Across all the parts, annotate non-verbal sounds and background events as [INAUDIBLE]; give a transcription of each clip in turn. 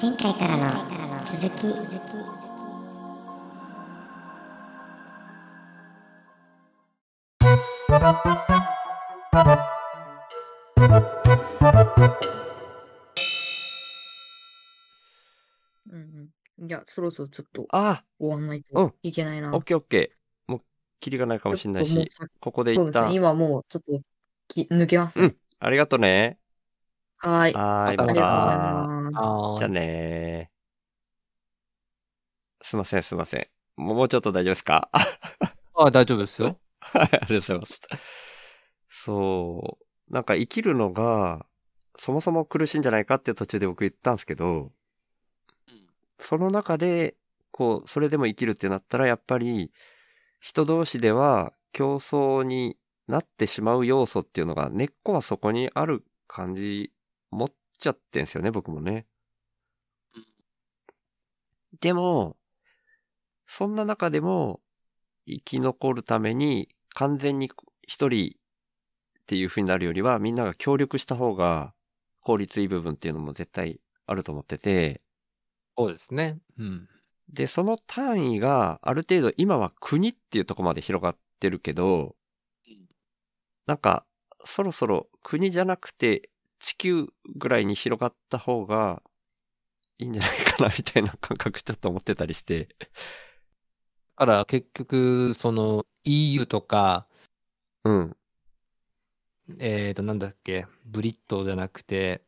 前回からの続きうんうん。じゃあ、そろそろちょっとあ終わんないうんといけないな。あ、オッケーオッケー。もう、キリがないかもしれないしちょっともう、さここで一そうですね。旦、今もうちょっとき抜けますねうん。ありがとね。はーい。はーい、あまりがとうございた。ます。じゃああーねすいません、すいません。もうもうちょっと大丈夫ですか？あ、大丈夫ですよ。[LAUGHS] はい、ありがとうございます。そう。なんか生きるのが、そもそも苦しいんじゃないかって途中で僕言ったんですけど、その中で、こう、それでも生きるってなったら、やっぱり、人同士では競争になってしまう要素っていうのが、根っこはそこにある感じ、持っちゃってんすよね、僕もね。でも、そんな中でも、生き残るために、完全に一人っていう風になるよりは、みんなが協力した方が、効率いい部分っていうのも絶対あると思ってて、そうですね。うん。で、その単位がある程度今は国っていうところまで広がってるけど、なんかそろそろ国じゃなくて地球ぐらいに広がった方がいいんじゃないかなみたいな感覚ちょっと思ってたりして。だから結局、その EU とか、うん。えっ、と、なんだっけ、ブリットじゃなくて、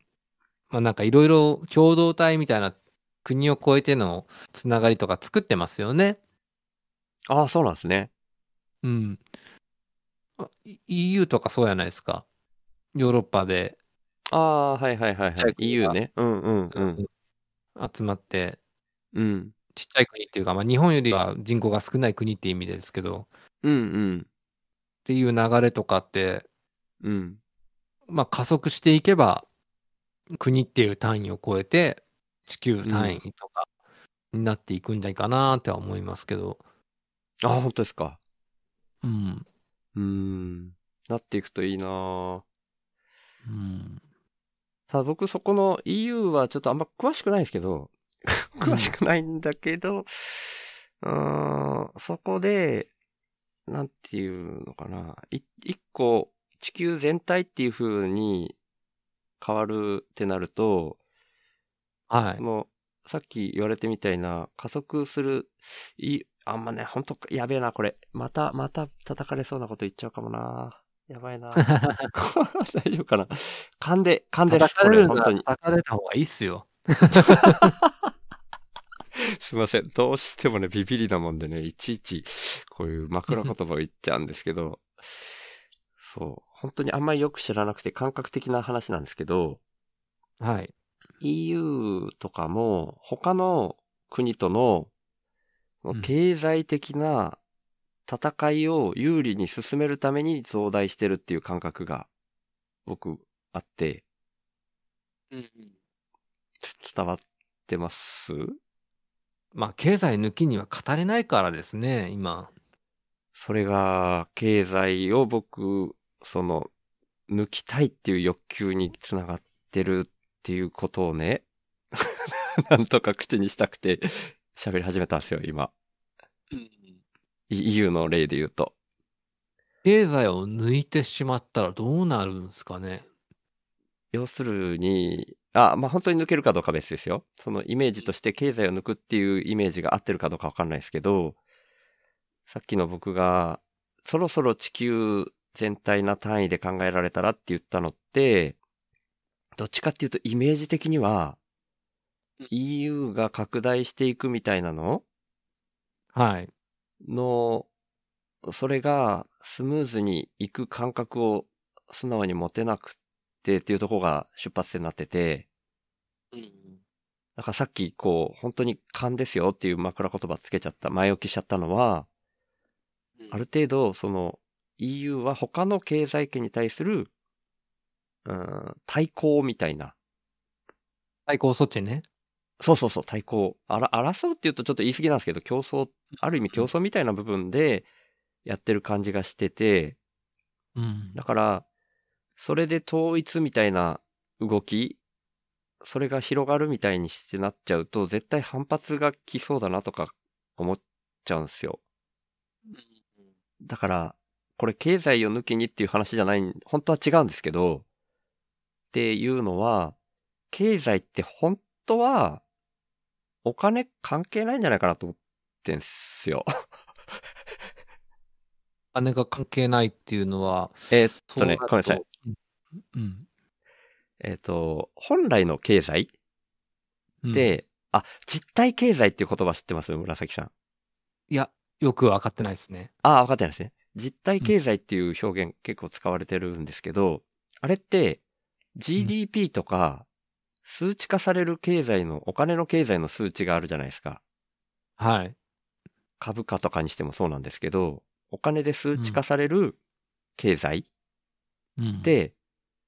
まあなんかいろいろ共同体みたいな国を越えてのつながりとか作ってますよね。ああ、そうなんですね。うん。あ EU とかそうやないですか。ヨーロッパでああ、はいはいはいはい。EU がね。うんうんうん。集まって、うん。ちっちゃい国っていうか、まあ日本よりは人口が少ない国って意味ですけど、うんうん。っていう流れとかって、うん。まあ加速していけば、国っていう単位を超えて、地球単位とかになっていくんじゃないかなっては思いますけど、ああ、本当ですか。うん。うーん。なっていくといいなぁうん。ただ僕そこの EU はちょっとあんま詳しくないんですけど、[LAUGHS] 詳しくないんだけど、うーん、そこで、なんていうのかな、い一個地球全体っていう風に変わるってなると、はい。もう、さっき言われてみたいな、加速する、い、あんまね、ほんと、やべえな、これ。また、また叩かれそうなこと言っちゃうかもな。やばいな。[LAUGHS] 大丈夫かな？噛んで、噛んでらっこれ、本当に。叩かれた方がいいっすよ。[LAUGHS] すいません。どうしてもね、ビビりなもんでね、いちいち、こういう枕言葉を言っちゃうんですけど、そう。本当にあんまりよく知らなくて感覚的な話なんですけど、はい。EU とかも、他の国とのうん経済的な戦いを有利に進めるために増大してるっていう感覚が僕あって、うんつ伝わってます？まあ、経済抜きには語れないからですね、今。それが経済を僕、その、抜きたいっていう欲求につながってるっていうことをね、[LAUGHS] なんとか口にしたくて喋り始めたんですよ、今。EU の例で言うと。経済を抜いてしまったらどうなるんですかね？要するに、あ、まあ、本当に抜けるかどうかは別ですよ。そのイメージとして経済を抜くっていうイメージが合ってるかどうかわかんないですけど、さっきの僕が、そろそろ地球全体な単位で考えられたらって言ったのって、どっちかっていうとイメージ的には、EU が拡大していくみたいなの？はい。の、それがスムーズにいく感覚を素直に持てなくてっていうところが出発点になってて、だからさっきこう、本当に勘ですよっていう枕言葉つけちゃった、前置きしちゃったのは、ある程度その EU は他の経済圏に対する、うん、対抗みたいな。対抗措置ね。そうそうそう、対抗。あら、争うって言うとちょっと言い過ぎなんですけど、競争、ある意味競争みたいな部分でやってる感じがしてて、うん。だから、それで統一みたいな動き、それが広がるみたいにしてなっちゃうと、絶対反発が来そうだなとか思っちゃうんですよ。だから、これ経済を抜きにっていう話じゃない、本当は違うんですけど、っていうのは、経済って本当は、お金関係ないんじゃないかなと思ってんすよ。[LAUGHS] お金が関係ないっていうのは、えーっとね、ごめんなさい。うん。えーっと、本来の経済うん、で、あ、実体経済っていう言葉知ってます？紫さん。いや、よくわかってないですね。ああ、分かってないですね。実体経済っていう表現結構使われてるんですけど、あれって GDP とか数値化される経済の、お金の経済の数値があるじゃないですか。はい。株価とかにしてもそうなんですけど、お金で数値化される経済うん、で、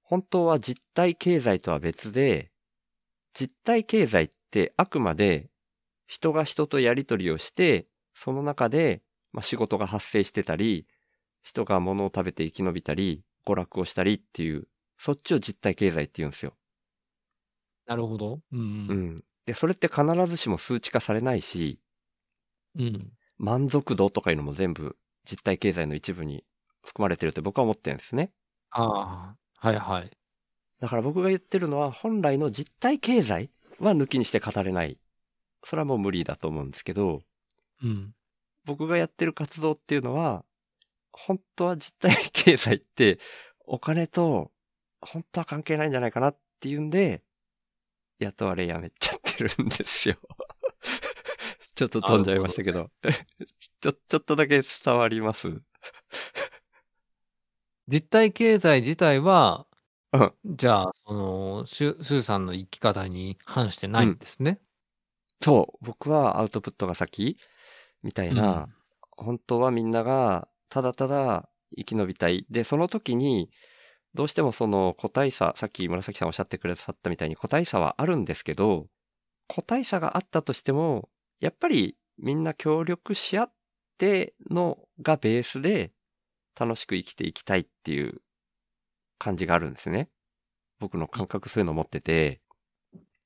本当は実体経済とは別で、実体経済ってあくまで人が人とやり取りをして、その中で、まあ、仕事が発生してたり、人が物を食べて生き延びたり、娯楽をしたりっていう、そっちを実体経済って言うんですよ。なるほど。うんううん。ん。で、それって必ずしも数値化されないし、うん。満足度とかいうのも全部実体経済の一部に含まれてるって僕は思ってるんですね。ああ、はいはい。だから僕が言ってるのは本来の実体経済は抜きにして語れない。それはもう無理だと思うんですけど、うん。僕がやってる活動っていうのは、本当は実体経済ってお金と本当は関係ないんじゃないかなっていうんで、雇われやめちゃってるんですよ。[LAUGHS] ちょっと飛んじゃいましたけど。[LAUGHS] ちょ、ちょっとだけ伝わります？実体経済自体は、うんじゃあ、その、スーさんの生き方に反してないんですね？そう、僕はアウトプットが先みたいな、本当はみんながただただ生き延びたい。で、その時に、どうしてもその個体差、さっき紫さんおっしゃってくださったみたいに個体差はあるんですけど、個体差があったとしても、やっぱりみんな協力し合ってのがベースで楽しく生きていきたいっていう感じがあるんですね。僕の感覚そういうの持ってて。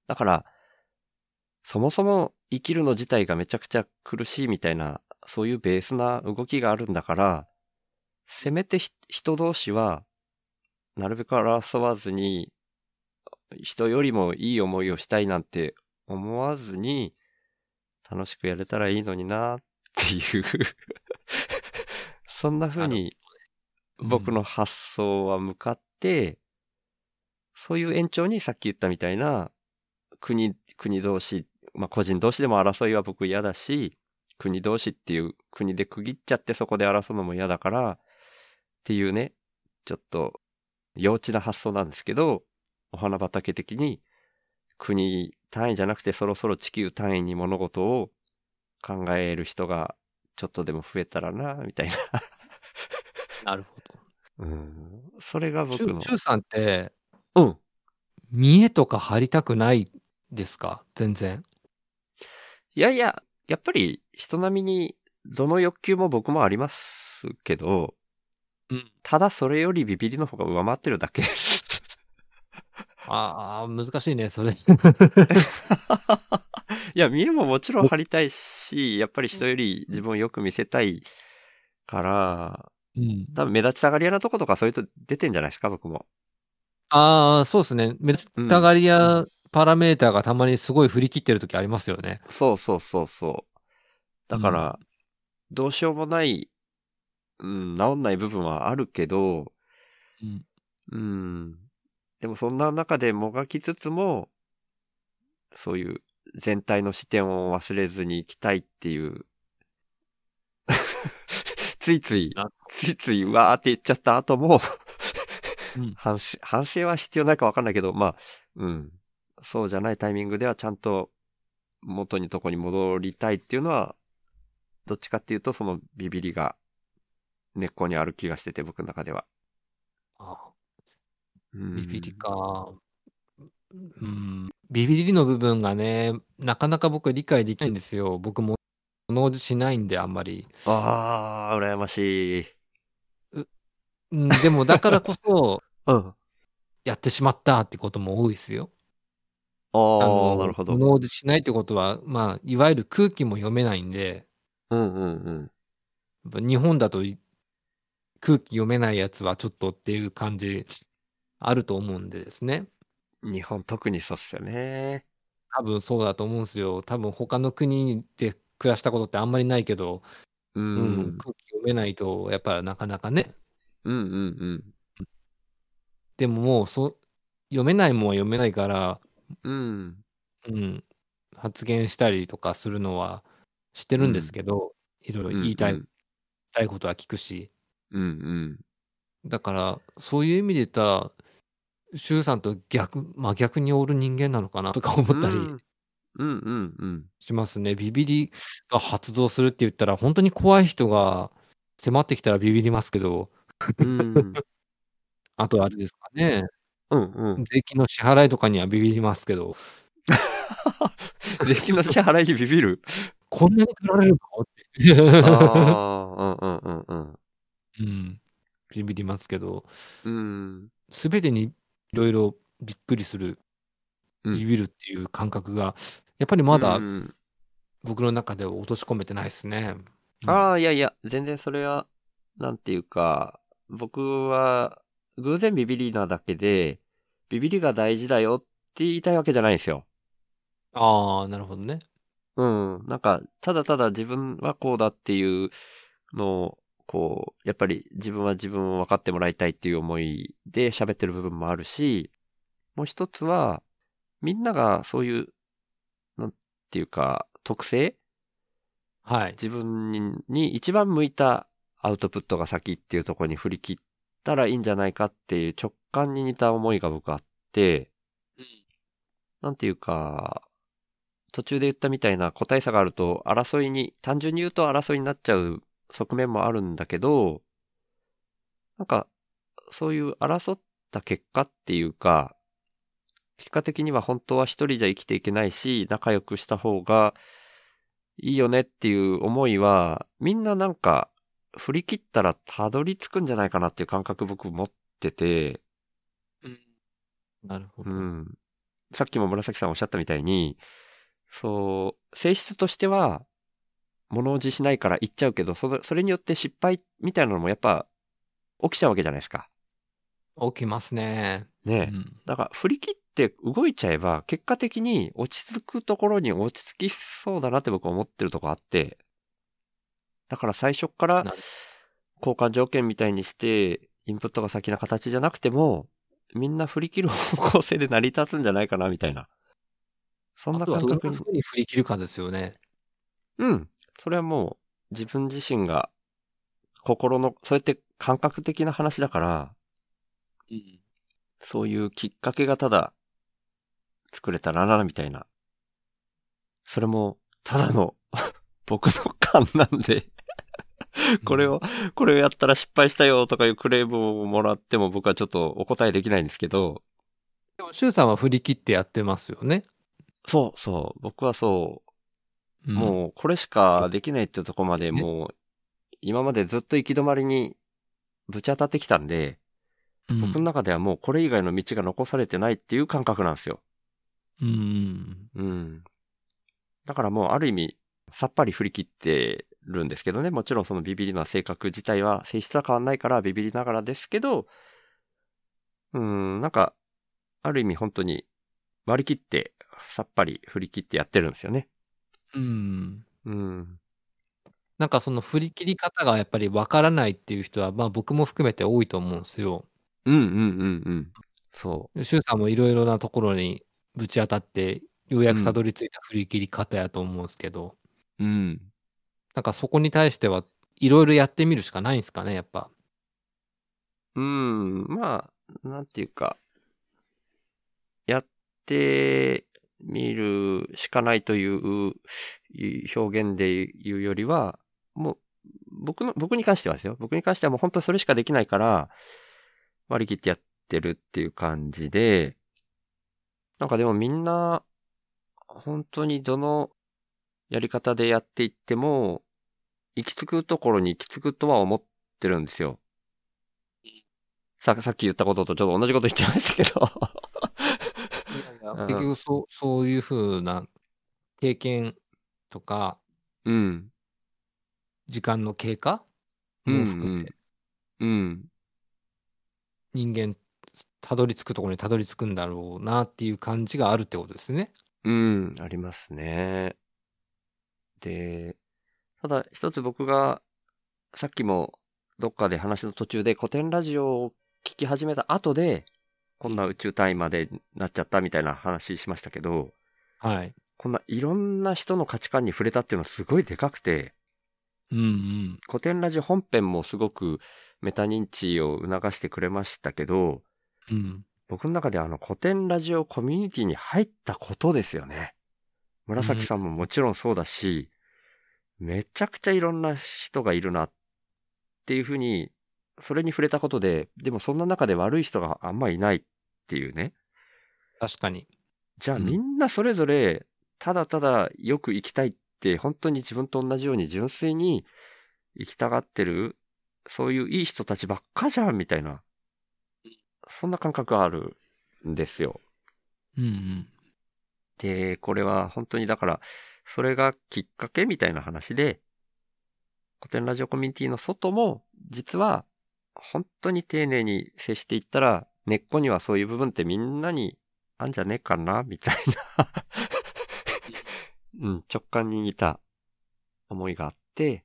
だから、そもそも生きるの自体がめちゃくちゃ苦しいみたいな、そういうベースな動きがあるんだから、せめて人同士は、なるべく争わずに、人よりもいい思いをしたいなんて思わずに、楽しくやれたらいいのになっていう、[LAUGHS] そんな風に僕の発想は向かって、そういう延長にさっき言ったみたいな、国、国同士、まあ個人同士でも争いは僕嫌だし、国同士っていう国で区切っちゃってそこで争うのも嫌だから、っていうね、ちょっと幼稚な発想なんですけど、お花畑的に国単位じゃなくてそろそろ地球単位に物事を考える人がちょっとでも増えたらな、みたいな。なるほうん。それがど。僕のシュシ。ュウさんって、うん。見栄とか張りたくないですか？全然。いやいや、やっぱり人並みにどの欲求も僕もありますけど、うん。ただそれよりビビりの方が上回ってるだけ。ああ、難しいね、それ。[LAUGHS] いや、見栄ももちろん張りたいし、やっぱり人より自分をよく見せたいから、うん。多分目立ちたがり屋なとことかそういうと出てんじゃないですか、僕も。ああ、そうですね。目立ちたがりやパラメーターがたまにすごい振り切ってる時ありますよね。そうそうそうそう。だから、どうしようもない、うん、治んない部分はあるけど、うん。うん。でもそんな中でもがきつつも、そういう全体の視点を忘れずに行きたいっていう、[LAUGHS] ついついな、ついついわーって言っちゃった後も、うん反省、反省は必要ないかわかんないけど、まあ、うん。そうじゃないタイミングではちゃんと元にとこに戻りたいっていうのは、どっちかっていうとそのビビりが根っこにある気がしてて、僕の中では。あうんビビりか。うん。ビビりの部分がね、なかなか僕は理解できないんですよ。僕も物しないんで、あんまり。ああ、羨ましい。うん、でもだからこそ、[LAUGHS] うん。やってしまったってことも多いですよ。ああなるほど。物おじしないってことは、まあ、いわゆる空気も読めないんで、うんうんうん。日本だとい空気読めないやつはちょっとっていう感じあると思うんでですね。日本特にそうっすよね。多分そうだと思うんですよ。多分他の国で暮らしたことってあんまりないけど、ううん、ん。空気読めないと、やっぱなかなかね。うんうんうん。でももうそ、読めないもんは読めないから、うん。うん、発言したりとかするのはしてるんですけど、いろいろ言いたい、うん言いたいことは聞くし。うんうん。だから、そういう意味で言ったら、周さんと逆、真逆におる人間なのかなとか思ったりうんうんうんうん。しますね。ビビりが発動するって言ったら、本当に怖い人が迫ってきたらビビりますけど、うん [LAUGHS] あとあれですかね、うんうん。税金の支払いとかにはビビりますけど、[LAUGHS] 税金の支払いにビビる？こんなに取られるの？って。ああ、うんうんうんうん。うん、ビビりますけど、うん。すべてにいろいろびっくりする、うんビビるっていう感覚が、やっぱりまだうん僕の中では落とし込めてないですね。うんああ、いやいや、全然それは、なんていうか、僕は、偶然ビビリなだけで、ビビリが大事だよって言いたいわけじゃないんですよ。ああ、なるほどね。うん。なんか、ただただ自分はこうだっていうのを、こう、やっぱり自分は自分を分かってもらいたいっていう思いで喋ってる部分もあるし、もう一つは、みんながそういう、なんていうか、特性？はい。自分にに一番向いたアウトプットが先っていうところに振り切ったらいいんじゃないかっていう直感に似た思いが僕あって、なんていうか、途中で言ったみたいな個体差があると争いに、単純に言うと争いになっちゃう側面もあるんだけど、なんか、そういう争った結果っていうか、結果的には本当は一人じゃ生きていけないし、仲良くした方がいいよねっていう思いは、みんななんか、振り切ったらたどり着くんじゃないかなっていう感覚僕持ってて、なるほど。うん。さっきも紫さんおっしゃったみたいに、そう、性質としては、物おじしないから言っちゃうけど、それ、それによって失敗みたいなのもやっぱ起きちゃうわけじゃないですか。起きますね。ねえ。うんだから振り切って動いちゃえば、結果的に落ち着くところに落ち着きそうだなって僕は思ってるとこあって、だから最初から交換条件みたいにして、インプットが先な形じゃなくても、みんな振り切る方向性で成り立つんじゃないかなみたいな。そんなあとはどんな感覚に。風に振り切るかですよね。うん。それはもう自分自身が心の、そうやって感覚的な話だから、そういうきっかけがただ作れたらな、みたいな。それも、ただの [LAUGHS] 僕の勘なんで、これを、これをやったら失敗したよとかいうクレームをもらっても僕はちょっとお答えできないんですけど、でも、シュウさんは振り切ってやってますよね。そうそう、僕はそう、うんもうこれしかできないってところまでもう、今までずっと行き止まりにぶち当たってきたんで、うん僕の中ではもうこれ以外の道が残されてないっていう感覚なんですよ。うん。うん。だからもうある意味、さっぱり振り切ってるんですけどね。もちろんそのビビりの性格自体は、性質は変わんないからビビりながらですけど、うん、なんか、ある意味本当に割り切って、さっぱり振り切ってやってるんですよね。うん。うん。なんかその振り切り方がやっぱりわからないっていう人は、まあ僕も含めて多いと思うんですよ。うんうんうんうん。そシュウさんもいろいろなところにぶち当たって、ようやくたどり着いた振り切り方やと思うんですけど、う。うん。なんかそこに対してはいろいろやってみるしかないんですかね、やっぱ。うん。まあ、なんていうか、やってみるしかないという表現で言うよりは、もう、僕の、僕に関してはですよ。僕に関してはもう本当それしかできないから、割り切ってやってるっていう感じで、なんかでもみんな、本当にどのやり方でやっていっても、行き着くところに行き着くとは思ってるんですよ。さ、さっき言ったこととちょっと同じこと言っちゃいましたけど。結局そう、そういうふうな経験とか、うん。時間の経過？うんも含めて、うん。人間、たどり着くところにたどり着くんだろうなっていう感じがあるってことですね。うん、ありますね。で、ただ一つ僕が、さっきもどっかで話の途中で古典ラジオを聞き始めた後で、こんな宇宙単位までなっちゃったみたいな話しましたけど、はい。こんないろんな人の価値観に触れたっていうのはすごいでかくて、うんうん。古典ラジオ本編もすごくメタ認知を促してくれましたけど、うん。僕の中であの古典ラジオコミュニティに入ったことですよね。紫さんももちろんそうだし、めちゃくちゃいろんな人がいるなっていうふうに、それに触れたことで、でもそんな中で悪い人があんまいないっていうね。確かに。じゃあうんみんなそれぞれ、ただただよく生きたいって、本当に自分と同じように純粋に生きたがってる、そういういい人たちばっかじゃん、みたいな。そんな感覚があるんですよ。うんうん。で、これは本当にだから、それがきっかけみたいな話で、古典ラジオコミュニティの外も、実は、本当に丁寧に接していったら、根っこにはそういう部分ってみんなにあんじゃねえかなみたいな。うん、直感に似た思いがあって、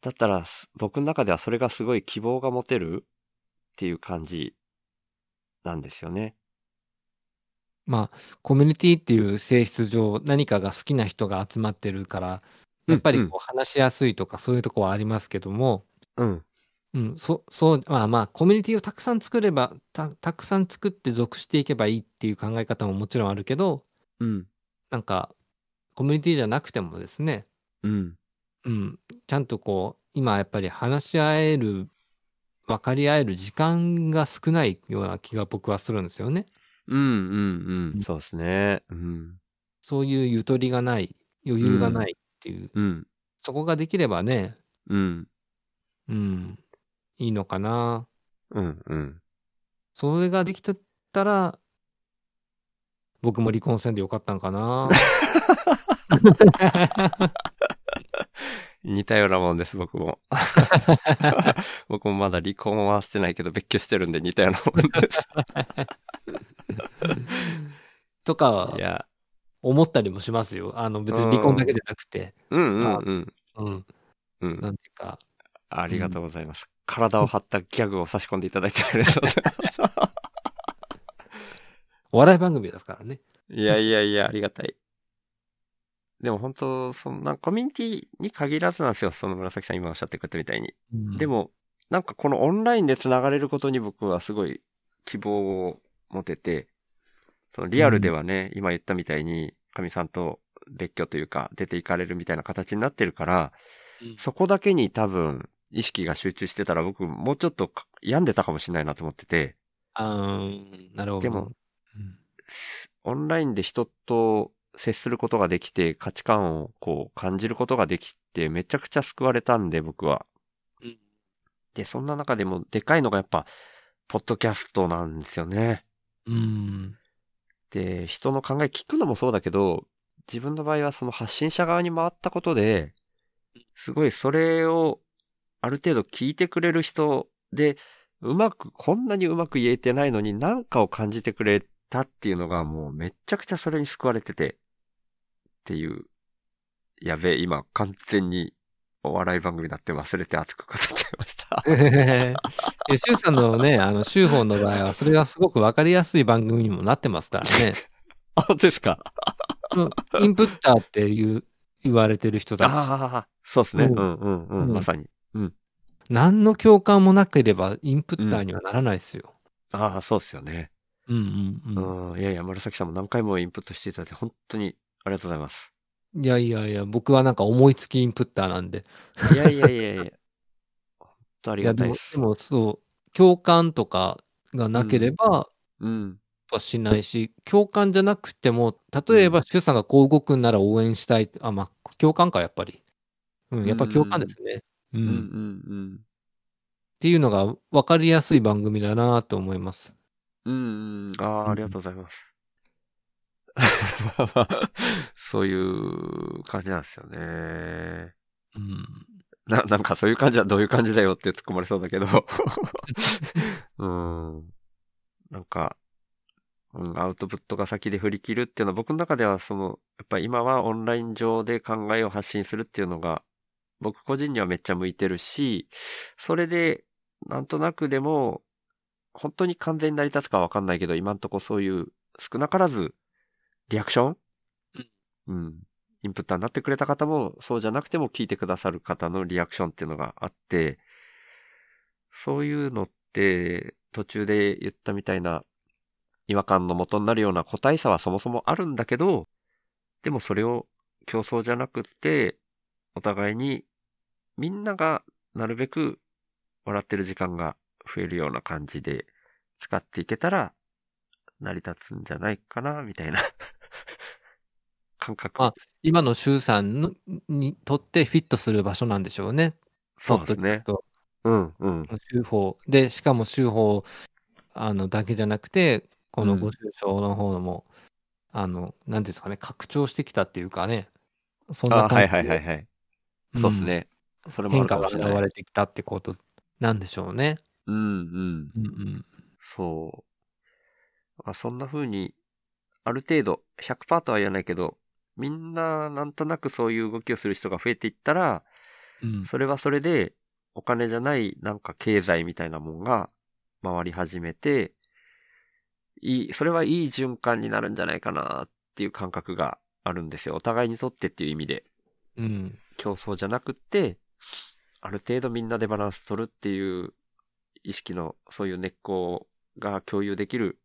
だったら、す僕の中ではそれがすごい希望が持てるっていう感じなんですよね。まあ、コミュニティっていう性質上、何かが好きな人が集まってるから、やっぱりこう話しやすいとかそういうとこはありますけども、うん。うん、そ、そう、まあまあ、コミュニティをたくさん作れば、た、たくさん作って属していけばいいっていう考え方ももちろんあるけど、うん。なんか、コミュニティじゃなくてもですね、うん。うん、ちゃんとこう、今やっぱり話し合える、分かり合える時間が少ないような気が僕はするんですよね。うん、うん、うん。そうですね。うん。そういうゆとりがない、余裕がないっていう、うん。そこができればね、うん。うん、いいのかな。うん、うん。それができてたら、僕も離婚せんでよかったんかな。似たようなもんです、僕も。[LAUGHS] 僕もまだ離婚はしてないけど、別居してるんで似たようなもんです。とかい、や、思ったりもしますよ。あの、別に離婚だけじゃなくて、うん、うん、うん。うん、うん。なんていうか、ありがとうございます。体を張ったギャグを差し込んでいただいてありがとうございます。お [LAUGHS] 笑い番組ですからね。いやいやいや、ありがたい。でも本当、そんなコミュニティに限らずなんですよ。その紫さん今おっしゃってくれたみたいに。でも、も、なんかこのオンラインで繋がれることに僕はすごい希望を持てて、そのリアルではね、今言ったみたいに、かみさんと別居というか、出ていかれるみたいな形になってるから、うんそこだけに多分、意識が集中してたら僕もうちょっとか病んでたかもしれないなと思ってて、あーなるほど。でもうん、オンラインで人と接することができて、価値観をこう感じることができて、めちゃくちゃ救われたんで、僕は。うんで、そんな中でもでかいのがやっぱ、ポッドキャストなんですよね。うん、で、人の考え聞くのもそうだけど、自分の場合はその発信者側に回ったことで、すごいそれをある程度聞いてくれる人で、うまく、こんなにうまく言えてないのに何かを感じてくれたっていうのがもうめっちゃくちゃそれに救われてて、っていう。やべえ、今完全にお笑い番組だって忘れて熱く語っちゃいました。え、シュウさんのね、あの、シュウホンの場合は、それはすごくわかりやすい番組にもなってますからね。[LAUGHS] あ、本当ですか？うんインプッターっていう言われてる人たち。ああ、そうですね。ううんんうんうん、うんまさに。何の共感もなければインプッターにはならないですよ。ああ、そうですよね。うんうんうん。うん。いやいや、紫さんも何回もインプットしていただいて、本当にありがとうございます。いやいやいや、僕はなんか思いつきインプッターなんで。いやいやいやいや。本当ありがたいです。でもそう、共感とかがなければ、うん。はしないし、共感じゃなくても、例えば、シュウさんがこう動くんなら応援したい。あ、まあ、共感か、やっぱり。うん、やっぱ共感ですね。うん。うんうっんていうのが分かりやすい番組だなと思います。うん。うんうん。ああ、ありがとうございます。[LAUGHS] まあまあそういう感じなんですよね。うん。な、なんかそういう感じはどういう感じだよって突っ込まれそうだけど。[LAUGHS] うん。なんか、うん、アウトプットが先で振り切るっていうのは僕の中ではその、やっぱり今はオンライン上で考えを発信するっていうのが、僕個人にはめっちゃ向いてるし、それで、なんとなくでも、本当に完全に成り立つかわかんないけど、今んとこそういう少なからず、リアクション？うん。インプッターになってくれた方も、そうじゃなくても聞いてくださる方のリアクションっていうのがあって、そういうのって、途中で言ったみたいな、違和感の元になるような個体差はそもそもあるんだけど、でもそれを競争じゃなくって、お互いに、みんながなるべく笑ってる時間が増えるような感じで使っていけたら、成り立つんじゃないかな、みたいな [LAUGHS] 感覚。あ今の周さんのにとってフィットする場所なんでしょうね。そうですね。うん、うん。の手法で、しかも手法あのだけじゃなくて、このうんご愁傷の方も、あの、なんですかね、拡張してきたっていうかね、そんな感じではいはいはい。そうですね。それもあ変化が。現れてきたってことなんでしょうね。うん、うん。うんうん。そう。あそんな風に、ある程度、100%とは言わないけど、みんななんとなくそういう動きをする人が増えていったら、うんそれはそれで、お金じゃないなんか経済みたいなもんが回り始めて、いい、それはいい循環になるんじゃないかなっていう感覚があるんですよ。お互いにとってっていう意味で。うん。競争じゃなくって、ある程度みんなでバランス取るっていう意識の、そういう根っこが共有できる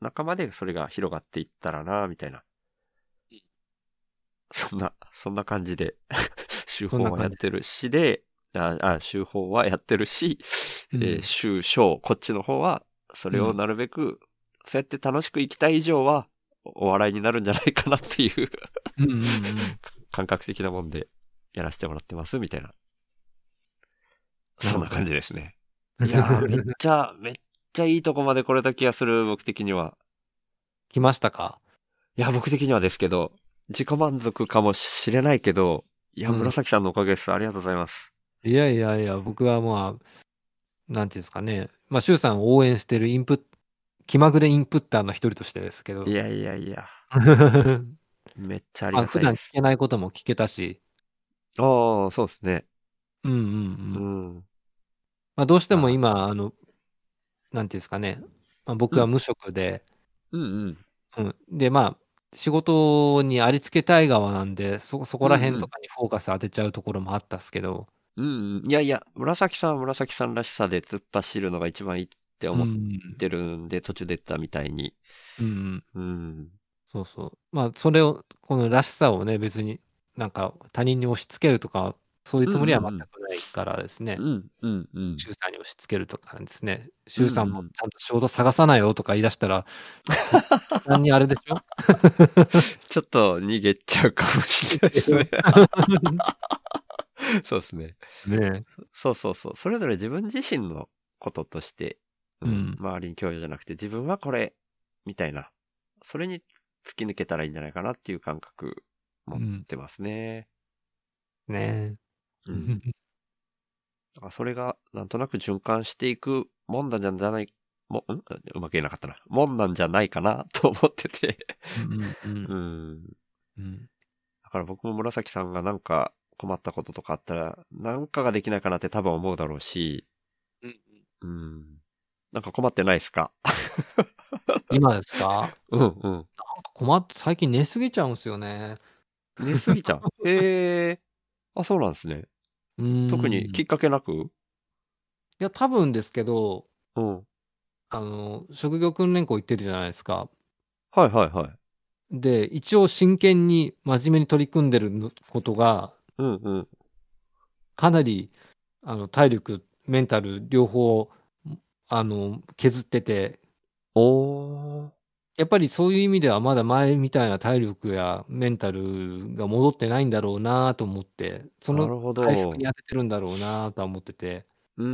仲間でそれが広がっていったらな、みたいな。そんな、そんな感じで、[LAUGHS] 手法はやってるしで、あ、あ、手法はやってるし、うんえー、手章、こっちの方は、それをなるべく、そうやって楽しく生きたい以上は、お笑いになるんじゃないかなっていううん。感覚的なもんでやらせてもらってます、みたいな。そんな感じですね。[LAUGHS] いやー、めっちゃ、[LAUGHS] めっちゃいいとこまで来れた気がする、僕的には。来ましたか？いや、僕的にはですけど、自己満足かもしれないけど、いや、うん紫さんのおかげです。ありがとうございます。いやいやいや、僕はまあ、なんていうんですかね、まあ、周さんを応援してるインプッ気まぐれインプッターの一人としてですけどい、やいやいや、[LAUGHS] めっちゃありがたいです。聞けないことも聞けたし、ああ、そうですね。うんうんううん。ん。まあ、どうしても今、あの、なんていうんですかね、まあ、僕は無職で、うんうん。うん、で、まあ、仕事にありつけたい側なんで、そ、そこら辺とかにフォーカス当てちゃうところもあったっすけど、うんうん。いやいや、紫さんは紫さんらしさで突っ走るのが一番いいって思っうんてるんで、途中で言ったみたいに。うんうん、うん。そうそう。まあ、それを、このらしさをね、別になんか他人に押し付けるとか、そういうつもりは全くないからですねう。んうんうん。周さんに押し付けるとかですね。周さんうんうんもちゃんと仕事探さないよとか言い出したら、[LAUGHS] 単にあれでしょ？[LAUGHS] ちょっと逃げちゃうかもしれないですね。[LAUGHS] そうですね。ねそうそうそう。それぞれ自分自身のこととして、うん周りに共有じゃなくて、自分はこれ、みたいな。それに突き抜けたらいいんじゃないかなっていう感覚持ってますね。え。ねうえ。ん。[LAUGHS] だからそれが、なんとなく循環していくもんなんじゃない、も、ん？うまく言えなかったな。もんなんじゃないかな [LAUGHS] と思ってて。うんうんううんん。うんだから僕も紫さんがなんか困ったこととかあったら、なんかができないかなって多分思うだろうし、うん。なんか困ってないですか？[LAUGHS] 今ですか？うんうん。なんか困って、最近寝すぎちゃうんですよね。寝すぎちゃう？へえ。あ、そうなんですね。うん特にきっかけなく？いや、多分ですけど、うん。あの、職業訓練校行ってるじゃないですか。はいはいはい。で、一応真剣に真面目に取り組んでるのことが、うんうん。かなり、あの、体力、メンタル、両方、あの、削ってて、おー。やっぱりそういう意味ではまだ前みたいな体力やメンタルが戻ってないんだろうなと思って、そのなるほど。回復に当ててるんだろうなとは思ってて、うんう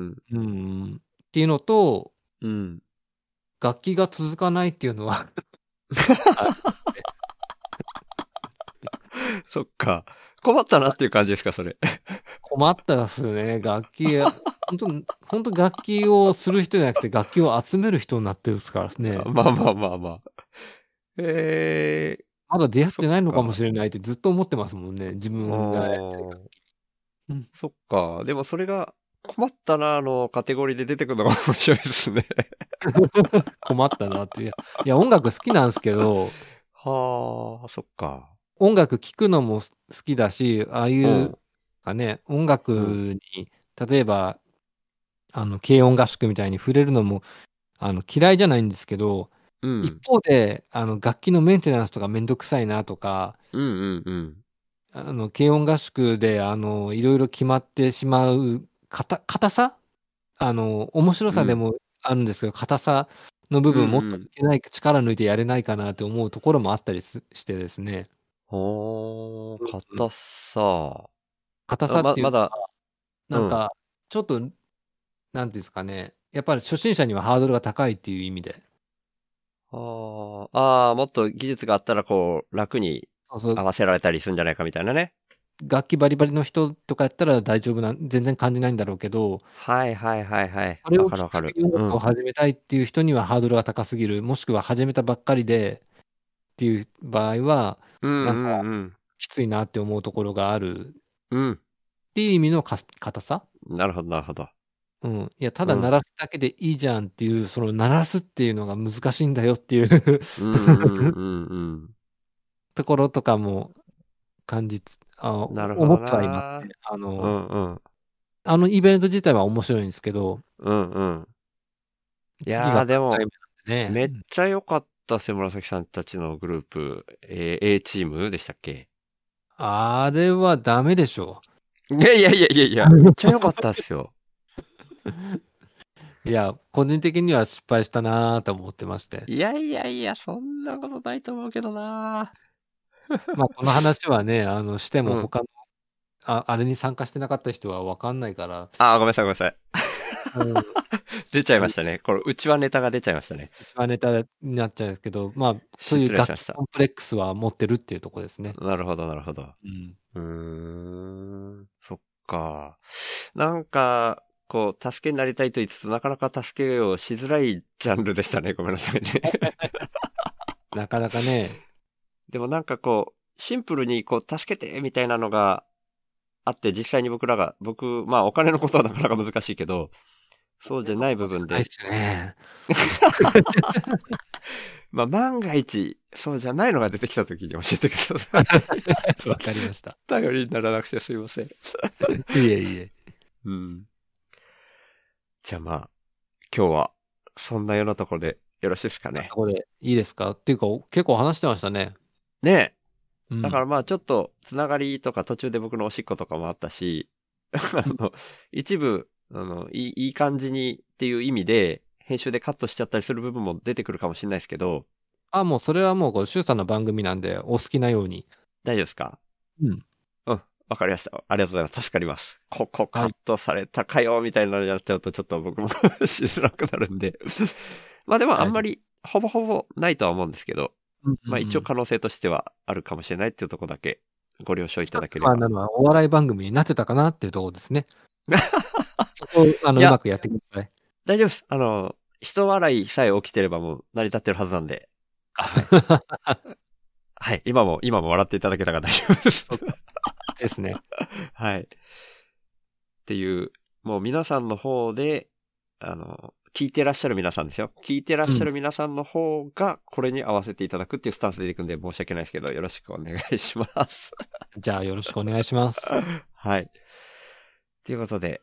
んうん、っていうのと、うん。うん。楽器が続かないっていうのは [LAUGHS] [LAUGHS] そっか。困ったなっていう感じですか、それ。困ったですよね。楽器、本当本当楽器をする人じゃなくて楽器を集める人になってるですからね。まあまあまあまあ。えまだ出会ってないのかもしれないってずっと思ってますもんね。自ー、分がやってるあーうんそっか。でもそれが困ったなのカテゴリーで出てくるのが面白いですね。[LAUGHS] 困ったなっていう。いや、音楽好きなんですけど、はあ、そっか。音楽聴くのも好きだし、ああいううんかね、音楽うに、例えば、あの、軽音合宿みたいに触れるのも、あの、嫌いじゃないんですけど、うん。一方で、あの、楽器のメンテナンスとかめんどくさいなとか、うんうんうん。あの、軽音合宿で、あの、いろいろ決まってしまう、硬さ？あの、面白さでもあるんですけど、硬さの部分もっといけない、力抜いてやれないかなって思うところもあったりすしてですね。ほー、うん硬さ。硬さっていうか、ままだ。なんか、ちょっと、なんていうんですかね、やっぱり初心者にはハードルが高いっていう意味で、あー。あー、もっと技術があったらこう、楽に合わせられたりするんじゃないかみたいなね。楽器バリバリの人とかやったら大丈夫な、全然感じないんだろうけど、はいはいはいはい。あれをわかるわかる。きっかけに音楽を始めたいっていう人にはハードルが高すぎる、もしくは始めたばっかりでっていう場合は、うんうなんか。きついなって思うところがあるうん。っていう意味のか硬さなるほどなるほど。うん。いや、ただうん鳴らすだけでいいじゃんっていう、その鳴らすっていうのが難しいんだよっていう。ところとかも感じつ、あ思ってはいますね。あうの、んうん。あのイベント自体は面白いんですけど、うんうん。いやー次がでも3回目なんでめっね。ちゃ良かったっすよ、紫さんたちのグループ。えー A チームでしたっけ？あれはダメでしょいやいやいやいやいや、めっちゃ良かったっすよ。う。[LAUGHS] いや、個人的には失敗したなーと思ってまして。いやいやいや、そんなことないと思うけどな [LAUGHS] まあ、この話はね、あの、してうんも他の、ああれに参加してなかった人は分かんないから、あー、ごめんなさいごめんなさい。うん、出ちゃいましたね。これ、うちはネタが出ちゃいましたね。一番ネタになっちゃうんですけど、まあ、そういう楽コンプレックスは持ってるっていうところですね。なるほど、なるほど。うん。うーん、そっか。なんか、こう、助けになりたいと言いつつ、なかなか助けをしづらいジャンルでしたね。ごめんなさいね。[LAUGHS] なかなかね、でもなんかこう、シンプルにこう、助けてみたいなのがあって、実際に僕らが、僕、まあお金のことはなかなか難しいけど、そうじゃない部分でないっ、すね。[LAUGHS] まあ万が一、そうじゃないのが出てきた時に教えてください。[LAUGHS] わかりました。[LAUGHS] 頼りにならなくてすいません。いえいえ。うん。じゃあまあ、今日は、そんなようなところでよろしいですかねこ。こでいいですか？っていうか、結構話してましたね。ねうんえ。だからまあちょっと、つながりとか途中で僕のおしっことかもあったし、あの、一部、あの、いい、いい感じにっていう意味で、編集でカットしちゃったりする部分も出てくるかもしれないですけど、あ、もうそれはもう、こう、シュウさんの番組なんで、お好きなように。大丈夫ですか？うん。うん。わかりました。ありがとうございます。助かります。ここカットされたかよ、みたいなのやっちゃうとちょっと僕も [LAUGHS] しづらくなるんで。[LAUGHS] まあでもあんまり、ほぼほぼないとは思うんですけど、まあ一応可能性としてはあるかもしれないっていうところだけご了承いただければ。まあ、なのは、お笑い番組になってたかなっていうところですね。[LAUGHS] そこを、あの、いうやまくやってください。大丈夫です。あの、人笑いさえ起きてればもう成り立ってるはずなんで。はい。今も、今も笑っていただけたから大丈夫です。ですね。はい。っていう、もう皆さんの方で、あの、聞いてらっしゃる皆さんですよ。聞いてらっしゃる皆さんの方が、これに合わせていただくっていうスタンスでいくんで申し訳ないですけど、よろしくお願いします。じゃあ、よろしくお願いします。はい。ということで、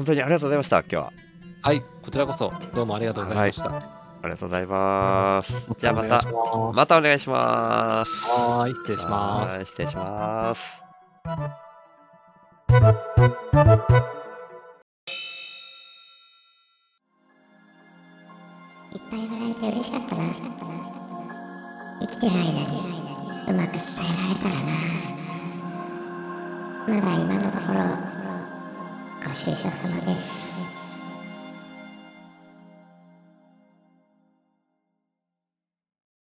本当にありがとうございました、今日は。はい、こちらこそ、どうもありがとうございました。ありがとうございます。じゃあまた、ままたお願いします。はーい、失礼します。はい失礼します。いっぱい笑えて嬉しかったな生きてる間にうまく伝えられたらなまだ今のところご愁傷様です